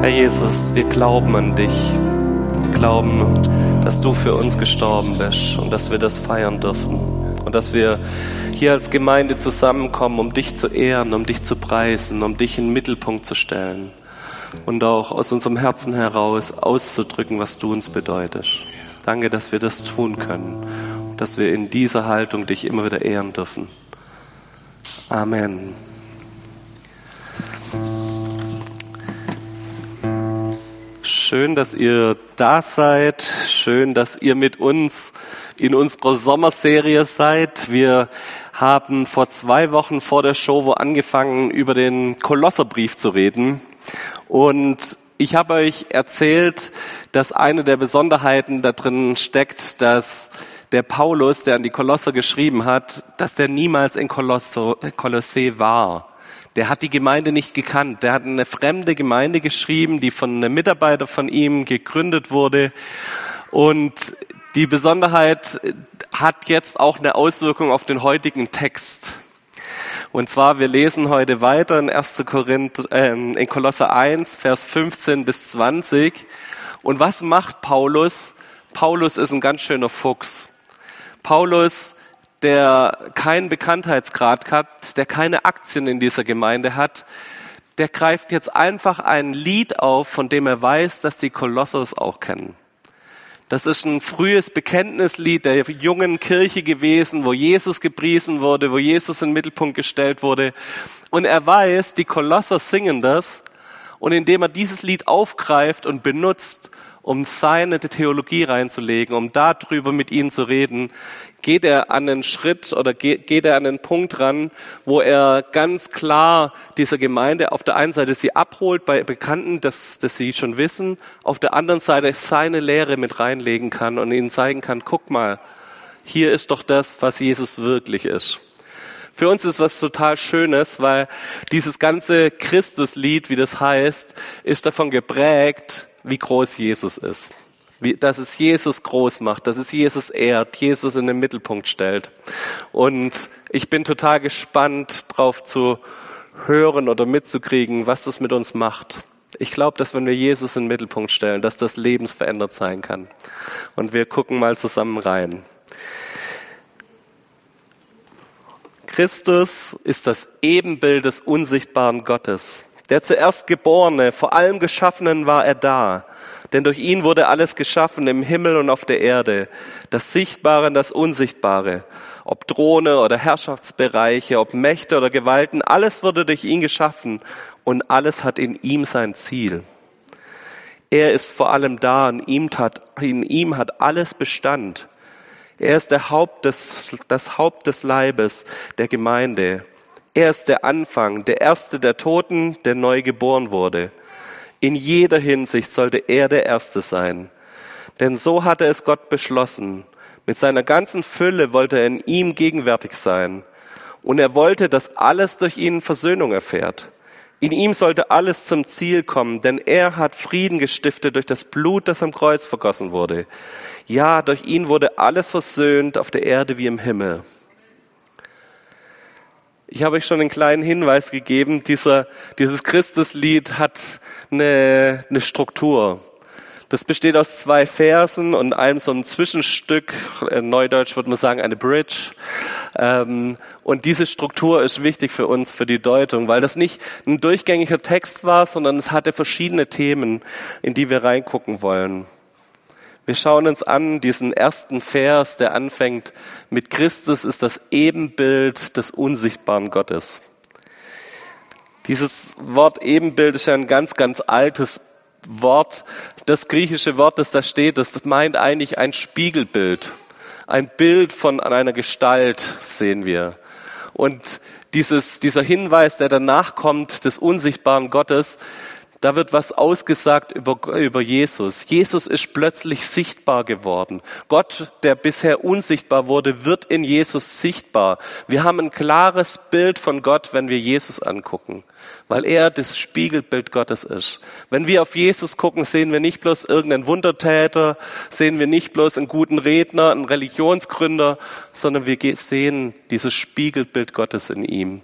Herr Jesus, wir glauben an dich. Wir glauben, dass du für uns gestorben bist und dass wir das feiern dürfen. Und dass wir hier als Gemeinde zusammenkommen, um dich zu ehren, um dich zu preisen, um dich in den Mittelpunkt zu stellen. Und auch aus unserem Herzen heraus auszudrücken, was du uns bedeutest. Danke, dass wir das tun können. Und dass wir in dieser Haltung dich immer wieder ehren dürfen. Amen. Schön, dass ihr da seid. Schön, dass ihr mit uns in unserer Sommerserie seid. Wir haben vor zwei Wochen vor der Show wo angefangen, über den Kolosserbrief zu reden. Und ich habe euch erzählt, dass eine der Besonderheiten da drin steckt, dass der Paulus, der an die Kolosser geschrieben hat, dass der niemals in Kolosse war. Der hat die Gemeinde nicht gekannt. Der hat eine fremde Gemeinde geschrieben, die von einem Mitarbeiter von ihm gegründet wurde. Und die Besonderheit hat jetzt auch eine Auswirkung auf den heutigen Text. Und zwar, wir lesen heute weiter in 1. Korinth, äh, in Kolosser 1, Vers 15 bis 20. Und was macht Paulus? Paulus ist ein ganz schöner Fuchs. Paulus der keinen Bekanntheitsgrad hat, der keine Aktien in dieser Gemeinde hat, der greift jetzt einfach ein Lied auf, von dem er weiß, dass die Kolossos auch kennen. Das ist ein frühes Bekenntnislied der jungen Kirche gewesen, wo Jesus gepriesen wurde, wo Jesus in den Mittelpunkt gestellt wurde. Und er weiß, die Kolosser singen das. Und indem er dieses Lied aufgreift und benutzt, um seine Theologie reinzulegen, um darüber mit ihnen zu reden, geht er an einen Schritt oder geht, er an einen Punkt ran, wo er ganz klar dieser Gemeinde auf der einen Seite sie abholt bei Bekannten, dass, dass sie schon wissen, auf der anderen Seite seine Lehre mit reinlegen kann und ihnen zeigen kann, guck mal, hier ist doch das, was Jesus wirklich ist. Für uns ist was total Schönes, weil dieses ganze Christuslied, wie das heißt, ist davon geprägt, wie groß Jesus ist. Wie, dass es Jesus groß macht, dass es Jesus ehrt, Jesus in den Mittelpunkt stellt. Und ich bin total gespannt drauf zu hören oder mitzukriegen, was das mit uns macht. Ich glaube, dass wenn wir Jesus in den Mittelpunkt stellen, dass das lebensverändert sein kann. Und wir gucken mal zusammen rein. Christus ist das Ebenbild des unsichtbaren Gottes. Der zuerst Geborene, vor allem Geschaffenen war er da. Denn durch ihn wurde alles geschaffen im Himmel und auf der Erde, das Sichtbare und das Unsichtbare, ob Throne oder Herrschaftsbereiche, ob Mächte oder Gewalten, alles wurde durch ihn geschaffen und alles hat in ihm sein Ziel. Er ist vor allem da und ihm hat, in ihm hat alles Bestand. Er ist der Haupt des, das Haupt des Leibes der Gemeinde. Er ist der Anfang, der Erste der Toten, der neu geboren wurde. In jeder Hinsicht sollte er der Erste sein. Denn so hatte es Gott beschlossen. Mit seiner ganzen Fülle wollte er in ihm gegenwärtig sein. Und er wollte, dass alles durch ihn Versöhnung erfährt. In ihm sollte alles zum Ziel kommen, denn er hat Frieden gestiftet durch das Blut, das am Kreuz vergossen wurde. Ja, durch ihn wurde alles versöhnt auf der Erde wie im Himmel. Ich habe euch schon einen kleinen Hinweis gegeben. Dieser, dieses Christuslied hat eine, eine Struktur. Das besteht aus zwei Versen und einem so ein Zwischenstück, in Neudeutsch würde man sagen eine Bridge. Ähm, und diese Struktur ist wichtig für uns, für die Deutung, weil das nicht ein durchgängiger Text war, sondern es hatte verschiedene Themen, in die wir reingucken wollen. Wir schauen uns an diesen ersten Vers, der anfängt mit Christus ist das Ebenbild des unsichtbaren Gottes. Dieses Wort Ebenbild ist ja ein ganz, ganz altes Wort. Das griechische Wort, das da steht, das meint eigentlich ein Spiegelbild. Ein Bild von einer Gestalt sehen wir. Und dieses, dieser Hinweis, der danach kommt, des unsichtbaren Gottes, da wird was ausgesagt über, über Jesus. Jesus ist plötzlich sichtbar geworden. Gott, der bisher unsichtbar wurde, wird in Jesus sichtbar. Wir haben ein klares Bild von Gott, wenn wir Jesus angucken weil er das Spiegelbild Gottes ist. Wenn wir auf Jesus gucken, sehen wir nicht bloß irgendeinen Wundertäter, sehen wir nicht bloß einen guten Redner, einen Religionsgründer, sondern wir sehen dieses Spiegelbild Gottes in ihm.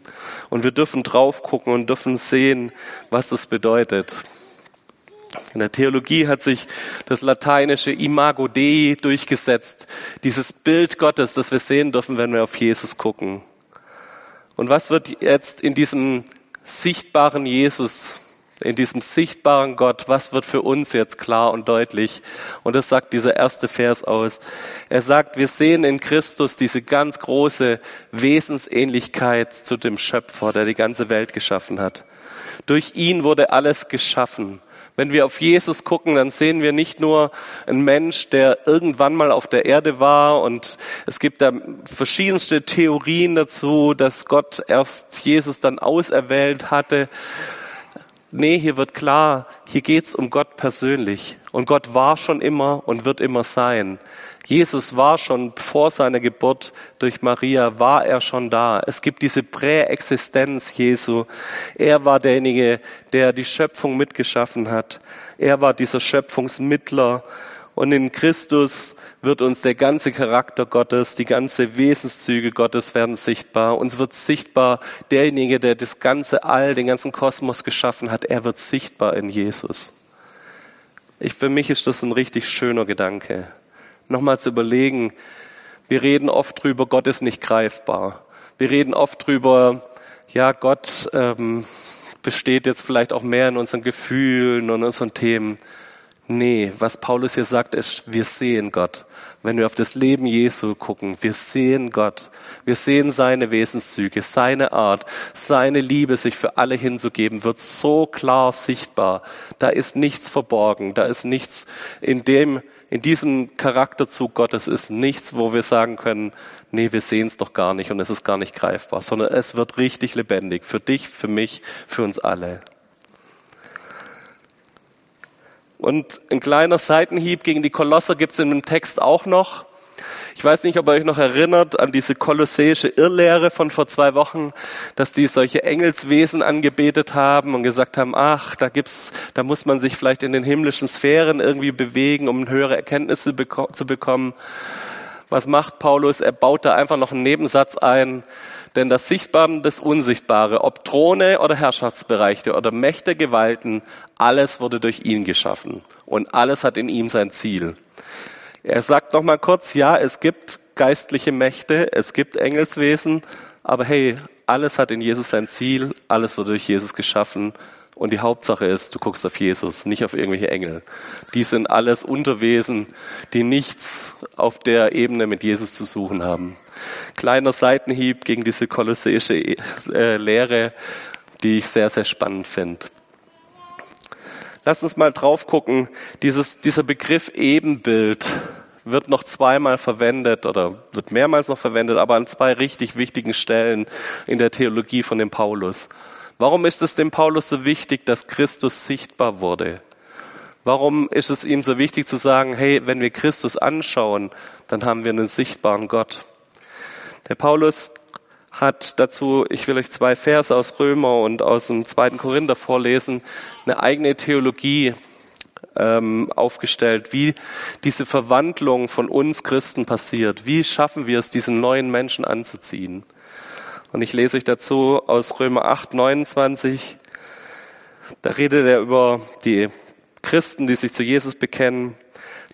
Und wir dürfen drauf gucken und dürfen sehen, was das bedeutet. In der Theologie hat sich das lateinische Imago Dei durchgesetzt, dieses Bild Gottes, das wir sehen dürfen, wenn wir auf Jesus gucken. Und was wird jetzt in diesem sichtbaren Jesus, in diesem sichtbaren Gott, was wird für uns jetzt klar und deutlich? Und das sagt dieser erste Vers aus. Er sagt, wir sehen in Christus diese ganz große Wesensähnlichkeit zu dem Schöpfer, der die ganze Welt geschaffen hat. Durch ihn wurde alles geschaffen. Wenn wir auf Jesus gucken, dann sehen wir nicht nur einen Mensch, der irgendwann mal auf der Erde war und es gibt da verschiedenste Theorien dazu, dass Gott erst Jesus dann auserwählt hatte. Nee, hier wird klar, hier geht's um Gott persönlich. Und Gott war schon immer und wird immer sein. Jesus war schon vor seiner Geburt durch Maria, war er schon da. Es gibt diese Präexistenz Jesu. Er war derjenige, der die Schöpfung mitgeschaffen hat. Er war dieser Schöpfungsmittler. Und in Christus wird uns der ganze Charakter Gottes, die ganze Wesenszüge Gottes werden sichtbar. Uns wird sichtbar derjenige, der das ganze All, den ganzen Kosmos geschaffen hat. Er wird sichtbar in Jesus. Ich, für mich ist das ein richtig schöner Gedanke nochmal zu überlegen. Wir reden oft drüber, Gott ist nicht greifbar. Wir reden oft drüber, ja, Gott ähm, besteht jetzt vielleicht auch mehr in unseren Gefühlen und unseren Themen. Nee, was Paulus hier sagt, ist, wir sehen Gott. Wenn wir auf das Leben Jesu gucken, wir sehen Gott. Wir sehen seine Wesenszüge, seine Art, seine Liebe, sich für alle hinzugeben, wird so klar sichtbar. Da ist nichts verborgen, da ist nichts in dem, in diesem Charakterzug Gottes ist nichts, wo wir sagen können, nee, wir sehen es doch gar nicht und es ist gar nicht greifbar, sondern es wird richtig lebendig für dich, für mich, für uns alle. Und ein kleiner Seitenhieb gegen die Kolosser gibt es in dem Text auch noch. Ich weiß nicht, ob ihr euch noch erinnert an diese kolosseische Irrlehre von vor zwei Wochen, dass die solche Engelswesen angebetet haben und gesagt haben, ach, da gibt's, da muss man sich vielleicht in den himmlischen Sphären irgendwie bewegen, um höhere Erkenntnisse zu bekommen. Was macht Paulus? Er baut da einfach noch einen Nebensatz ein, denn das Sichtbare und das Unsichtbare, ob Throne oder Herrschaftsbereiche oder Mächte, Gewalten, alles wurde durch ihn geschaffen und alles hat in ihm sein Ziel. Er sagt noch mal kurz, ja, es gibt geistliche Mächte, es gibt Engelswesen, aber hey, alles hat in Jesus sein Ziel, alles wurde durch Jesus geschaffen und die Hauptsache ist, du guckst auf Jesus, nicht auf irgendwelche Engel. Die sind alles Unterwesen, die nichts auf der Ebene mit Jesus zu suchen haben. Kleiner Seitenhieb gegen diese kolosseische äh, Lehre, die ich sehr, sehr spannend finde. Lass uns mal drauf gucken. Dieses, dieser Begriff Ebenbild wird noch zweimal verwendet oder wird mehrmals noch verwendet, aber an zwei richtig wichtigen Stellen in der Theologie von dem Paulus. Warum ist es dem Paulus so wichtig, dass Christus sichtbar wurde? Warum ist es ihm so wichtig zu sagen, hey, wenn wir Christus anschauen, dann haben wir einen sichtbaren Gott? Der Paulus hat dazu, ich will euch zwei Verse aus Römer und aus dem zweiten Korinther vorlesen, eine eigene Theologie ähm, aufgestellt, wie diese Verwandlung von uns Christen passiert. Wie schaffen wir es, diesen neuen Menschen anzuziehen? Und ich lese euch dazu aus Römer 8, 29. Da redet er über die Christen, die sich zu Jesus bekennen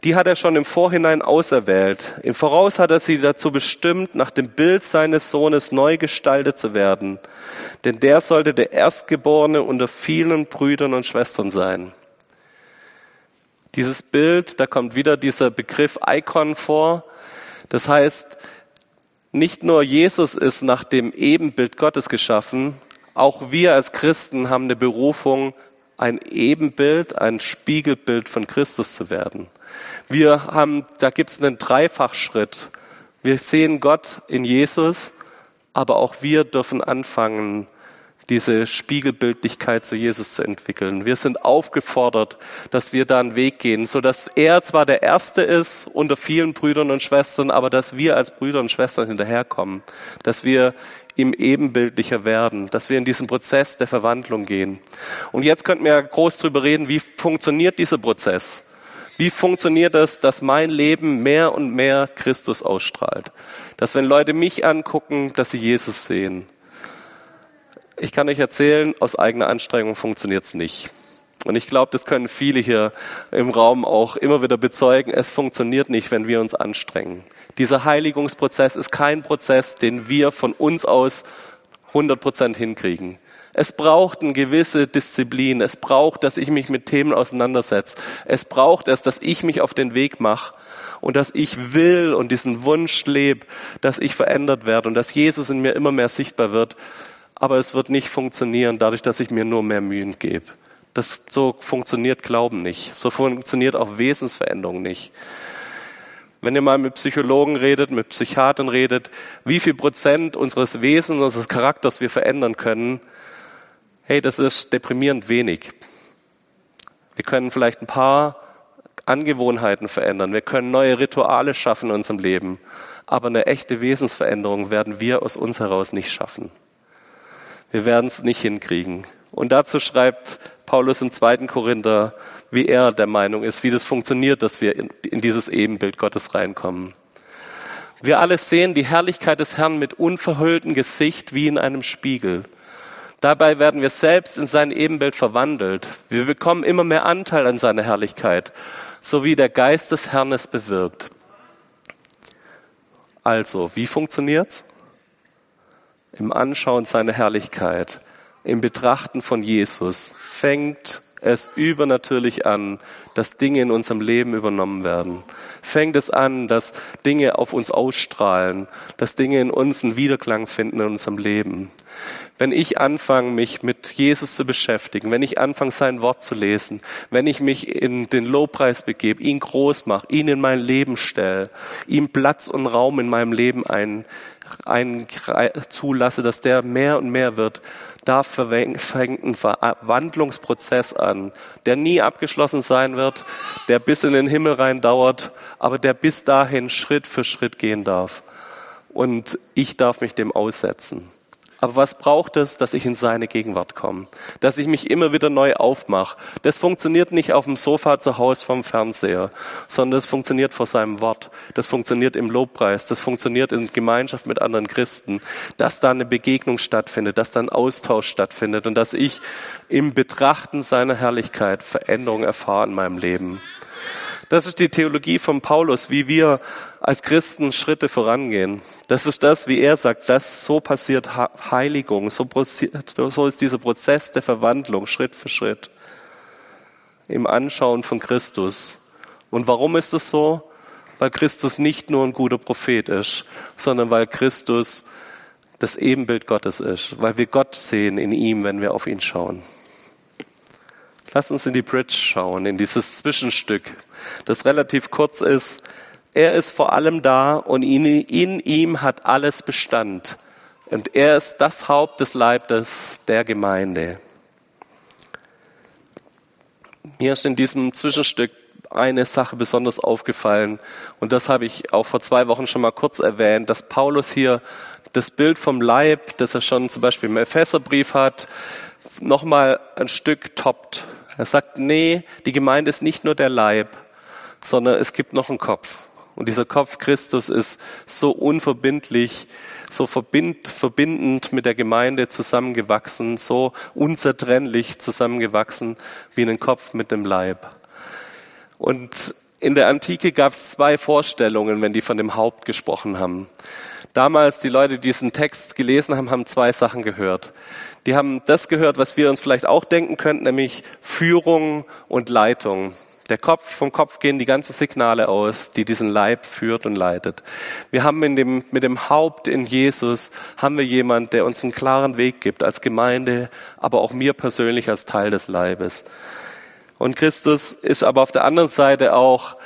die hat er schon im Vorhinein auserwählt. Im Voraus hat er sie dazu bestimmt, nach dem Bild seines Sohnes neu gestaltet zu werden. Denn der sollte der Erstgeborene unter vielen Brüdern und Schwestern sein. Dieses Bild, da kommt wieder dieser Begriff Icon vor. Das heißt, nicht nur Jesus ist nach dem Ebenbild Gottes geschaffen, auch wir als Christen haben eine Berufung, ein Ebenbild, ein Spiegelbild von Christus zu werden. Wir haben, da gibt es einen Dreifachschritt. Wir sehen Gott in Jesus, aber auch wir dürfen anfangen, diese Spiegelbildlichkeit zu Jesus zu entwickeln. Wir sind aufgefordert, dass wir da einen Weg gehen, so dass er zwar der Erste ist unter vielen Brüdern und Schwestern, aber dass wir als Brüder und Schwestern hinterherkommen, dass wir ihm ebenbildlicher werden, dass wir in diesen Prozess der Verwandlung gehen. Und jetzt könnten wir groß drüber reden, wie funktioniert dieser Prozess? Wie funktioniert das, dass mein Leben mehr und mehr Christus ausstrahlt? Dass wenn Leute mich angucken, dass sie Jesus sehen. Ich kann euch erzählen, aus eigener Anstrengung funktioniert es nicht. Und ich glaube, das können viele hier im Raum auch immer wieder bezeugen. Es funktioniert nicht, wenn wir uns anstrengen. Dieser Heiligungsprozess ist kein Prozess, den wir von uns aus 100 Prozent hinkriegen. Es braucht eine gewisse Disziplin. Es braucht, dass ich mich mit Themen auseinandersetze. Es braucht es, dass ich mich auf den Weg mache und dass ich will und diesen Wunsch lebe, dass ich verändert werde und dass Jesus in mir immer mehr sichtbar wird. Aber es wird nicht funktionieren, dadurch, dass ich mir nur mehr Mühen gebe. Das, so funktioniert Glauben nicht. So funktioniert auch Wesensveränderung nicht. Wenn ihr mal mit Psychologen redet, mit Psychiatern redet, wie viel Prozent unseres Wesens, unseres Charakters wir verändern können, hey, das ist deprimierend wenig. Wir können vielleicht ein paar Angewohnheiten verändern. Wir können neue Rituale schaffen in unserem Leben. Aber eine echte Wesensveränderung werden wir aus uns heraus nicht schaffen. Wir werden es nicht hinkriegen. Und dazu schreibt Paulus im zweiten Korinther, wie er der Meinung ist, wie das funktioniert, dass wir in, dieses Ebenbild Gottes reinkommen. Wir alle sehen die Herrlichkeit des Herrn mit unverhülltem Gesicht wie in einem Spiegel. Dabei werden wir selbst in sein Ebenbild verwandelt. Wir bekommen immer mehr Anteil an seiner Herrlichkeit, so wie der Geist des Herrn es bewirkt. Also, wie funktioniert's? Im Anschauen seiner Herrlichkeit im Betrachten von Jesus fängt es übernatürlich an, dass Dinge in unserem Leben übernommen werden. Fängt es an, dass Dinge auf uns ausstrahlen, dass Dinge in uns einen Wiederklang finden in unserem Leben. Wenn ich anfange, mich mit Jesus zu beschäftigen, wenn ich anfange, sein Wort zu lesen, wenn ich mich in den Lobpreis begebe, ihn groß mache, ihn in mein Leben stelle, ihm Platz und Raum in meinem Leben ein, ein, zulasse, dass der mehr und mehr wird, da fängt ein Verwandlungsprozess an, der nie abgeschlossen sein wird, der bis in den Himmel rein dauert, aber der bis dahin Schritt für Schritt gehen darf. Und ich darf mich dem aussetzen. Aber was braucht es, dass ich in seine Gegenwart komme? Dass ich mich immer wieder neu aufmache. Das funktioniert nicht auf dem Sofa zu Hause vom Fernseher, sondern das funktioniert vor seinem Wort. Das funktioniert im Lobpreis. Das funktioniert in Gemeinschaft mit anderen Christen. Dass da eine Begegnung stattfindet, dass da ein Austausch stattfindet und dass ich im Betrachten seiner Herrlichkeit Veränderung erfahre in meinem Leben. Das ist die Theologie von Paulus, wie wir als Christen Schritte vorangehen. Das ist das, wie er sagt, dass so passiert Heiligung, so, so ist dieser Prozess der Verwandlung Schritt für Schritt im Anschauen von Christus. Und warum ist es so? Weil Christus nicht nur ein guter Prophet ist, sondern weil Christus das Ebenbild Gottes ist, weil wir Gott sehen in ihm, wenn wir auf ihn schauen. Lass uns in die Bridge schauen, in dieses Zwischenstück, das relativ kurz ist. Er ist vor allem da und in, in ihm hat alles Bestand. Und er ist das Haupt des Leibes der Gemeinde. Mir ist in diesem Zwischenstück eine Sache besonders aufgefallen und das habe ich auch vor zwei Wochen schon mal kurz erwähnt, dass Paulus hier das Bild vom Leib, das er schon zum Beispiel im Epheserbrief hat, nochmal ein Stück toppt. Er sagt, nee, die Gemeinde ist nicht nur der Leib, sondern es gibt noch einen Kopf. Und dieser Kopf Christus ist so unverbindlich, so verbind, verbindend mit der Gemeinde zusammengewachsen, so unzertrennlich zusammengewachsen wie ein Kopf mit dem Leib. Und in der Antike gab es zwei Vorstellungen, wenn die von dem Haupt gesprochen haben. Damals, die Leute, die diesen Text gelesen haben, haben zwei Sachen gehört. Die haben das gehört, was wir uns vielleicht auch denken könnten, nämlich Führung und Leitung. Der Kopf, vom Kopf gehen die ganzen Signale aus, die diesen Leib führt und leitet. Wir haben in dem, mit dem Haupt in Jesus, haben wir jemand, der uns einen klaren Weg gibt als Gemeinde, aber auch mir persönlich als Teil des Leibes. Und Christus ist aber auf der anderen Seite auch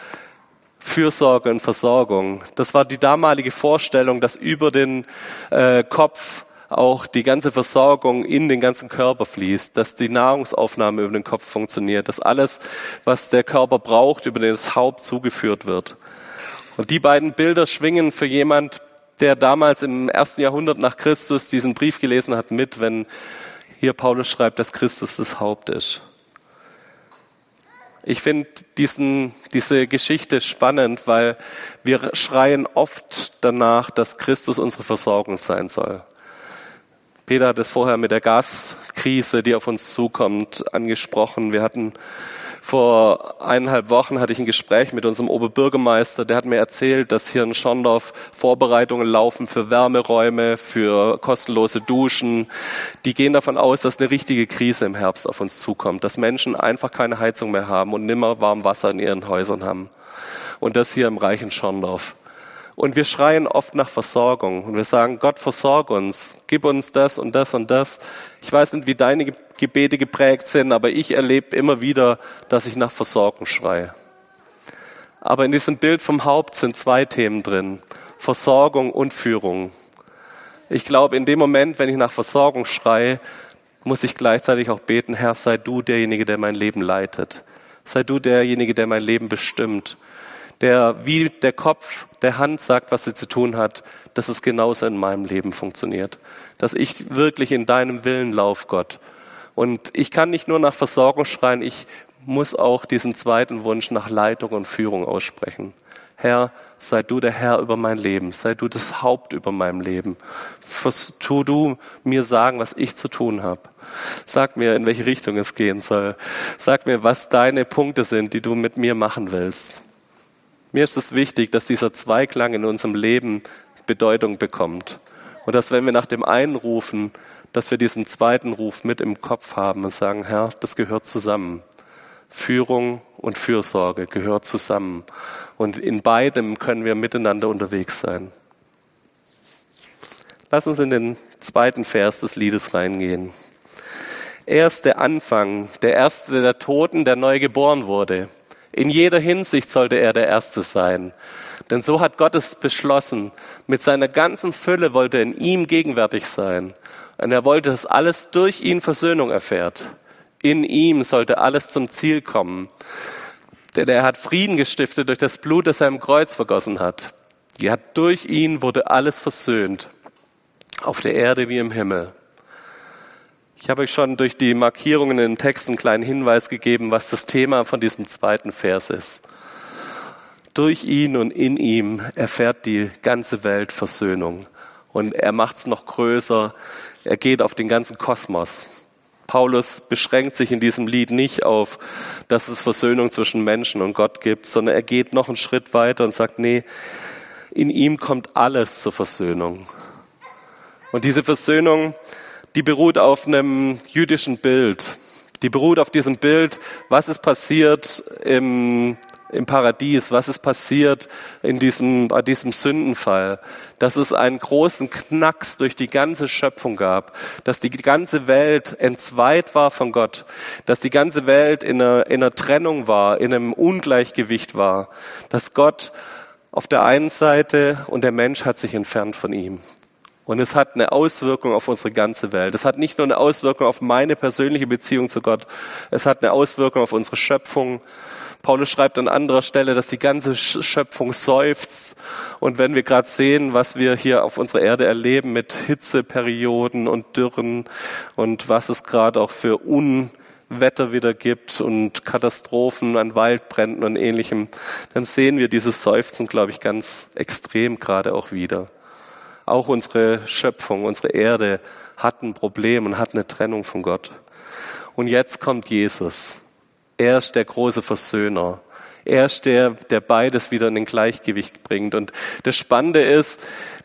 Fürsorge und Versorgung. Das war die damalige Vorstellung, dass über den äh, Kopf auch die ganze Versorgung in den ganzen Körper fließt, dass die Nahrungsaufnahme über den Kopf funktioniert, dass alles, was der Körper braucht, über das Haupt zugeführt wird. Und die beiden Bilder schwingen für jemand, der damals im ersten Jahrhundert nach Christus diesen Brief gelesen hat, mit, wenn hier Paulus schreibt, dass Christus das Haupt ist. Ich finde diese Geschichte spannend, weil wir schreien oft danach, dass Christus unsere Versorgung sein soll. Peter hat es vorher mit der Gaskrise, die auf uns zukommt, angesprochen. Wir hatten vor eineinhalb Wochen hatte ich ein Gespräch mit unserem Oberbürgermeister, der hat mir erzählt, dass hier in Schondorf Vorbereitungen laufen für Wärmeräume, für kostenlose Duschen. Die gehen davon aus, dass eine richtige Krise im Herbst auf uns zukommt, dass Menschen einfach keine Heizung mehr haben und nimmer warm Wasser in ihren Häusern haben. Und das hier im reichen Schondorf. Und wir schreien oft nach Versorgung und wir sagen, Gott, versorg uns, gib uns das und das und das. Ich weiß nicht, wie deine Gebete geprägt sind, aber ich erlebe immer wieder, dass ich nach Versorgung schreie. Aber in diesem Bild vom Haupt sind zwei Themen drin. Versorgung und Führung. Ich glaube, in dem Moment, wenn ich nach Versorgung schreie, muss ich gleichzeitig auch beten, Herr, sei du derjenige, der mein Leben leitet. Sei du derjenige, der mein Leben bestimmt der wie der Kopf der Hand sagt, was sie zu tun hat, dass es genauso in meinem Leben funktioniert. Dass ich wirklich in deinem Willen lauf, Gott. Und ich kann nicht nur nach Versorgung schreien, ich muss auch diesen zweiten Wunsch nach Leitung und Führung aussprechen. Herr, sei du der Herr über mein Leben, sei du das Haupt über meinem Leben. Tu du mir sagen, was ich zu tun habe. Sag mir, in welche Richtung es gehen soll. Sag mir, was deine Punkte sind, die du mit mir machen willst. Mir ist es wichtig, dass dieser Zweiklang in unserem Leben Bedeutung bekommt. Und dass wenn wir nach dem einen rufen, dass wir diesen zweiten Ruf mit im Kopf haben und sagen, Herr, das gehört zusammen. Führung und Fürsorge gehört zusammen. Und in beidem können wir miteinander unterwegs sein. Lass uns in den zweiten Vers des Liedes reingehen. Er ist der Anfang, der erste der Toten, der neu geboren wurde. In jeder Hinsicht sollte er der Erste sein. Denn so hat Gott es beschlossen. Mit seiner ganzen Fülle wollte er in ihm gegenwärtig sein. Und er wollte, dass alles durch ihn Versöhnung erfährt. In ihm sollte alles zum Ziel kommen. Denn er hat Frieden gestiftet durch das Blut, das er im Kreuz vergossen hat. Ja, durch ihn wurde alles versöhnt. Auf der Erde wie im Himmel. Ich habe euch schon durch die Markierungen in den Text einen kleinen Hinweis gegeben, was das Thema von diesem zweiten Vers ist. Durch ihn und in ihm erfährt die ganze Welt Versöhnung. Und er macht es noch größer. Er geht auf den ganzen Kosmos. Paulus beschränkt sich in diesem Lied nicht auf, dass es Versöhnung zwischen Menschen und Gott gibt, sondern er geht noch einen Schritt weiter und sagt, nee, in ihm kommt alles zur Versöhnung. Und diese Versöhnung, die beruht auf einem jüdischen Bild. Die beruht auf diesem Bild, was ist passiert im, im Paradies, was ist passiert in diesem, bei diesem Sündenfall, dass es einen großen Knacks durch die ganze Schöpfung gab, dass die ganze Welt entzweit war von Gott, dass die ganze Welt in einer, in einer Trennung war, in einem Ungleichgewicht war, dass Gott auf der einen Seite und der Mensch hat sich entfernt von ihm. Und es hat eine Auswirkung auf unsere ganze Welt. Es hat nicht nur eine Auswirkung auf meine persönliche Beziehung zu Gott, es hat eine Auswirkung auf unsere Schöpfung. Paulus schreibt an anderer Stelle, dass die ganze Schöpfung seufzt. Und wenn wir gerade sehen, was wir hier auf unserer Erde erleben mit Hitzeperioden und Dürren und was es gerade auch für Unwetter wieder gibt und Katastrophen an Waldbränden und ähnlichem, dann sehen wir dieses Seufzen, glaube ich, ganz extrem gerade auch wieder. Auch unsere Schöpfung, unsere Erde hat ein Problem und hat eine Trennung von Gott. Und jetzt kommt Jesus. Er ist der große Versöhner. Er ist der, der beides wieder in den Gleichgewicht bringt. Und das Spannende ist,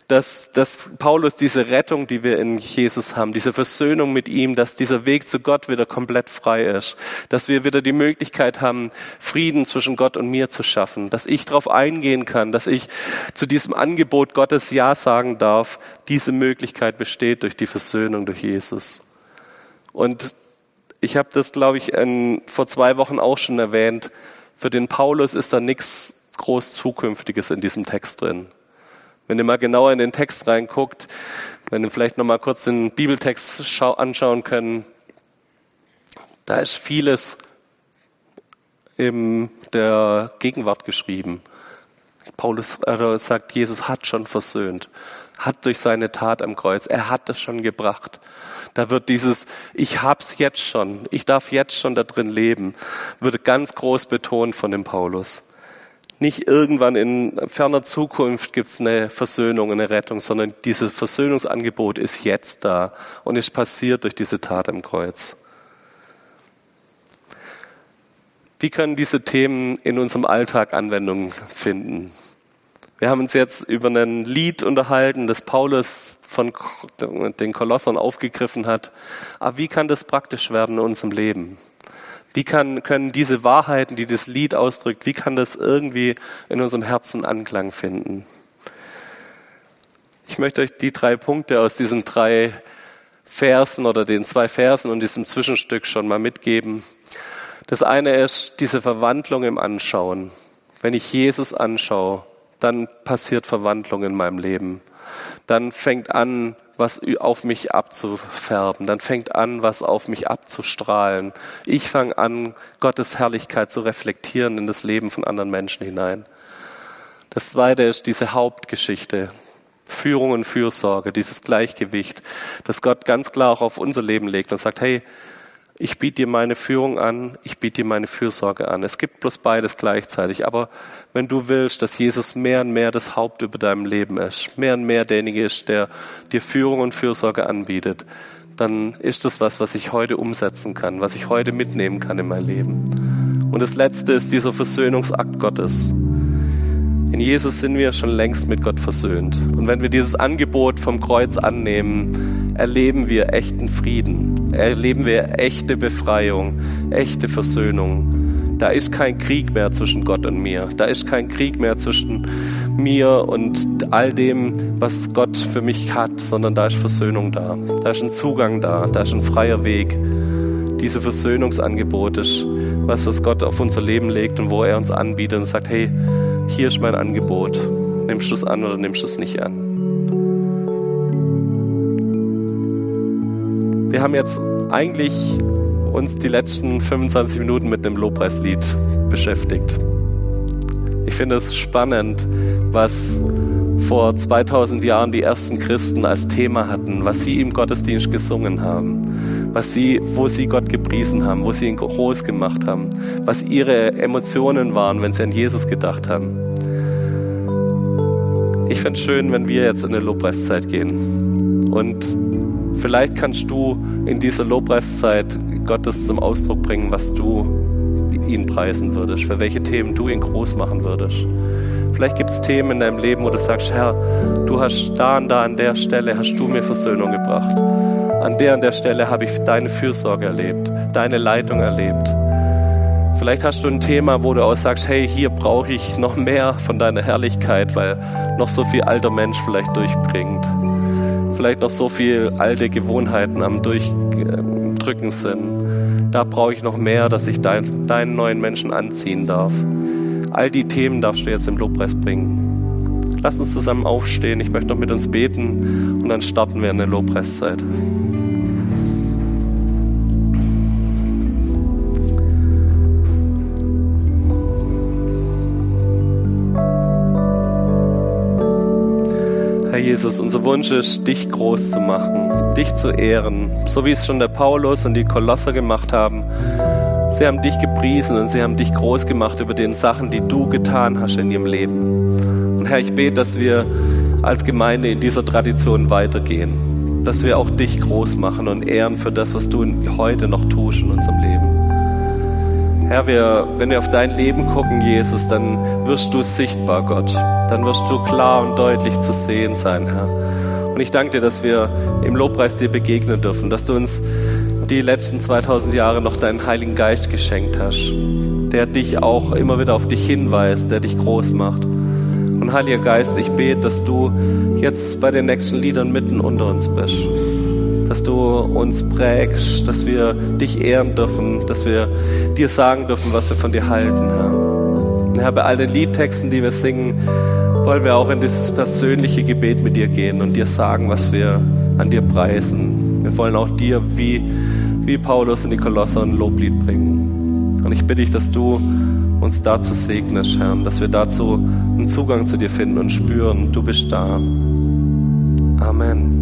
dass, dass Paulus diese Rettung, die wir in Jesus haben, diese Versöhnung mit ihm, dass dieser Weg zu Gott wieder komplett frei ist, dass wir wieder die Möglichkeit haben, Frieden zwischen Gott und mir zu schaffen, dass ich darauf eingehen kann, dass ich zu diesem Angebot Gottes Ja sagen darf. Diese Möglichkeit besteht durch die Versöhnung durch Jesus. Und ich habe das, glaube ich, in, vor zwei Wochen auch schon erwähnt. Für den Paulus ist da nichts groß Zukünftiges in diesem Text drin. Wenn ihr mal genauer in den Text reinguckt, wenn ihr vielleicht noch mal kurz den Bibeltext anschauen können, da ist vieles in der Gegenwart geschrieben. Paulus äh, sagt, Jesus hat schon versöhnt, hat durch seine Tat am Kreuz, er hat es schon gebracht. Da wird dieses, ich hab's jetzt schon, ich darf jetzt schon da drin leben, wird ganz groß betont von dem Paulus. Nicht irgendwann in ferner Zukunft gibt es eine Versöhnung, eine Rettung, sondern dieses Versöhnungsangebot ist jetzt da und ist passiert durch diese Tat am Kreuz. Wie können diese Themen in unserem Alltag Anwendung finden? Wir haben uns jetzt über ein Lied unterhalten, das Paulus von den Kolossern aufgegriffen hat. Aber wie kann das praktisch werden in unserem Leben? Wie kann, können diese Wahrheiten, die das Lied ausdrückt, wie kann das irgendwie in unserem Herzen Anklang finden? Ich möchte euch die drei Punkte aus diesen drei Versen oder den zwei Versen und diesem Zwischenstück schon mal mitgeben. Das eine ist diese Verwandlung im Anschauen. Wenn ich Jesus anschaue, dann passiert Verwandlung in meinem Leben. Dann fängt an, was auf mich abzufärben. Dann fängt an, was auf mich abzustrahlen. Ich fange an, Gottes Herrlichkeit zu reflektieren in das Leben von anderen Menschen hinein. Das zweite ist diese Hauptgeschichte. Führung und Fürsorge, dieses Gleichgewicht, das Gott ganz klar auch auf unser Leben legt und sagt, hey, ich biete dir meine Führung an, ich biete dir meine Fürsorge an. Es gibt bloß beides gleichzeitig. Aber wenn du willst, dass Jesus mehr und mehr das Haupt über deinem Leben ist, mehr und mehr derjenige ist, der dir Führung und Fürsorge anbietet, dann ist das was, was ich heute umsetzen kann, was ich heute mitnehmen kann in mein Leben. Und das Letzte ist dieser Versöhnungsakt Gottes. In Jesus sind wir schon längst mit Gott versöhnt. Und wenn wir dieses Angebot vom Kreuz annehmen, erleben wir echten Frieden, erleben wir echte Befreiung, echte Versöhnung. Da ist kein Krieg mehr zwischen Gott und mir. Da ist kein Krieg mehr zwischen mir und all dem, was Gott für mich hat, sondern da ist Versöhnung da. Da ist ein Zugang da. Da ist ein freier Weg. Diese Versöhnungsangebot ist was, was Gott auf unser Leben legt und wo er uns anbietet und sagt, hey, hier ist mein Angebot. Nimmst du es an oder nimmst du es nicht an? Wir haben jetzt eigentlich uns die letzten 25 Minuten mit einem Lobpreislied beschäftigt. Ich finde es spannend, was vor 2000 Jahren die ersten Christen als Thema hatten, was sie im Gottesdienst gesungen haben, was sie, wo sie Gott gepriesen haben, wo sie ihn groß gemacht haben, was ihre Emotionen waren, wenn sie an Jesus gedacht haben. Ich fände es schön, wenn wir jetzt in eine Lobpreiszeit gehen. Und vielleicht kannst du in dieser Lobpreiszeit Gottes zum Ausdruck bringen, was du ihn preisen würdest, für welche Themen du ihn groß machen würdest. Vielleicht gibt es Themen in deinem Leben, wo du sagst, Herr, du hast da und da an der Stelle hast du mir Versöhnung gebracht. An der und der Stelle habe ich deine Fürsorge erlebt, deine Leitung erlebt. Vielleicht hast du ein Thema, wo du auch sagst, hey, hier brauche ich noch mehr von deiner Herrlichkeit, weil noch so viel alter Mensch vielleicht durchbringt. Vielleicht noch so viel alte Gewohnheiten am Durchdrücken sind. Da brauche ich noch mehr, dass ich dein, deinen neuen Menschen anziehen darf. All die Themen darfst du jetzt im Lobpreis bringen. Lass uns zusammen aufstehen. Ich möchte noch mit uns beten und dann starten wir in der Lobpreiszeit. Herr Jesus, unser Wunsch ist, dich groß zu machen, dich zu ehren, so wie es schon der Paulus und die Kolosser gemacht haben. Sie haben dich gepriesen und sie haben dich groß gemacht über den Sachen, die du getan hast in ihrem Leben. Und Herr, ich bete, dass wir als Gemeinde in dieser Tradition weitergehen, dass wir auch dich groß machen und ehren für das, was du heute noch tust in unserem Leben. Herr, wir, wenn wir auf dein Leben gucken, Jesus, dann wirst du sichtbar, Gott. Dann wirst du klar und deutlich zu sehen sein, Herr. Und ich danke dir, dass wir im Lobpreis dir begegnen dürfen, dass du uns die letzten 2000 Jahre noch deinen Heiligen Geist geschenkt hast, der dich auch immer wieder auf dich hinweist, der dich groß macht. Und Heiliger Geist, ich bete, dass du jetzt bei den nächsten Liedern mitten unter uns bist, dass du uns prägst, dass wir dich ehren dürfen, dass wir dir sagen dürfen, was wir von dir halten, Herr. Und Herr, bei all den Liedtexten, die wir singen, wollen wir auch in dieses persönliche Gebet mit dir gehen und dir sagen, was wir an dir preisen. Wir wollen auch dir wie wie Paulus in die Kolosser ein Loblied bringen. Und ich bitte dich, dass du uns dazu segnest, Herr, dass wir dazu einen Zugang zu dir finden und spüren, du bist da. Amen.